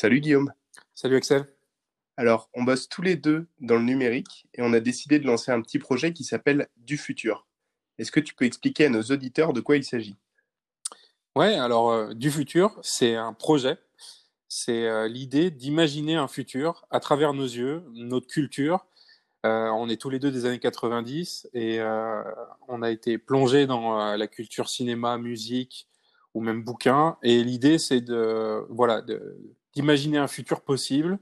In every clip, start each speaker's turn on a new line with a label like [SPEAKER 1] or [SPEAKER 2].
[SPEAKER 1] Salut Guillaume.
[SPEAKER 2] Salut Axel.
[SPEAKER 1] Alors, on bosse tous les deux dans le numérique et on a décidé de lancer un petit projet qui s'appelle Du futur. Est-ce que tu peux expliquer à nos auditeurs de quoi il s'agit?
[SPEAKER 2] Ouais, alors euh, Du futur, c'est un projet. C'est euh, l'idée d'imaginer un futur à travers nos yeux, notre culture. Euh, on est tous les deux des années 90 et on a été plongé dans la culture cinéma, musique ou même bouquin. Et l'idée, c'est de voilà d'imaginer un futur possible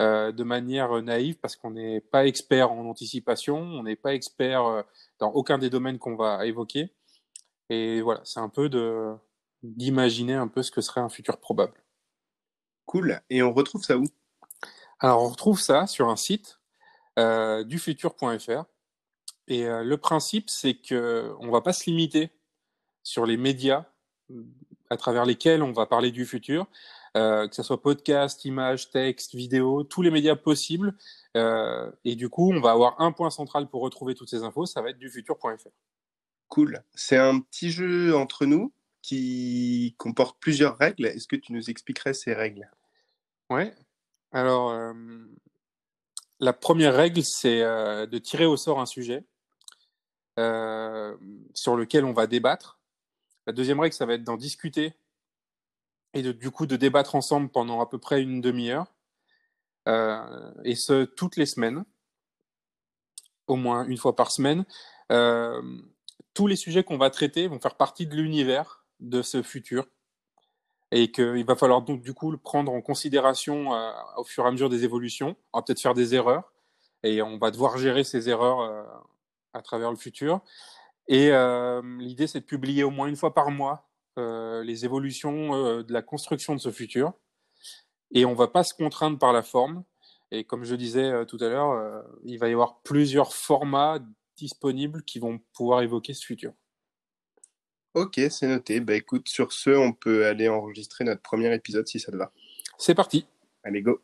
[SPEAKER 2] euh, de manière naïve parce qu'on n'est pas expert en anticipation, on n'est pas expert euh, dans aucun des domaines qu'on va évoquer. Et voilà, c'est un peu de d'imaginer un peu ce que serait un futur probable.
[SPEAKER 1] Cool. Et on retrouve ça où?
[SPEAKER 2] Alors on retrouve ça sur un site euh, dufutur.fr. Et euh, le principe, c'est que on va pas se limiter sur les médias à travers lesquels on va parler du futur, euh, que ce soit podcast, image, texte, vidéo, tous les médias possibles. Euh, et du coup, on va avoir un point central pour retrouver toutes ces infos, ça va être dufutur.fr.
[SPEAKER 1] Cool. C'est un petit jeu entre nous qui comporte plusieurs règles. Est-ce que tu nous expliquerais ces règles?
[SPEAKER 2] Ouais. Alors, euh, la première règle, c'est de tirer au sort un sujet sur lequel on va débattre. La deuxième règle, ça va être d'en discuter et de, du coup de débattre ensemble pendant à peu près une demi-heure, euh, et ce toutes les semaines, au moins une fois par semaine. Euh, tous les sujets qu'on va traiter vont faire partie de l'univers de ce futur, et qu'il va falloir donc du coup le prendre en considération euh, au fur et à mesure des évolutions. On va peut-être faire des erreurs, et on va devoir gérer ces erreurs à travers le futur. Et l'idée, c'est de publier au moins une fois par mois les évolutions euh, de la construction de ce futur. Et on va pas se contraindre par la forme. Et comme je disais euh, tout à l'heure, il va y avoir plusieurs formats disponibles qui vont pouvoir évoquer ce futur.
[SPEAKER 1] Ok, c'est noté. Bah écoute, sur ce, on peut aller enregistrer notre premier épisode si ça te va.
[SPEAKER 2] C'est parti.
[SPEAKER 1] Allez, go.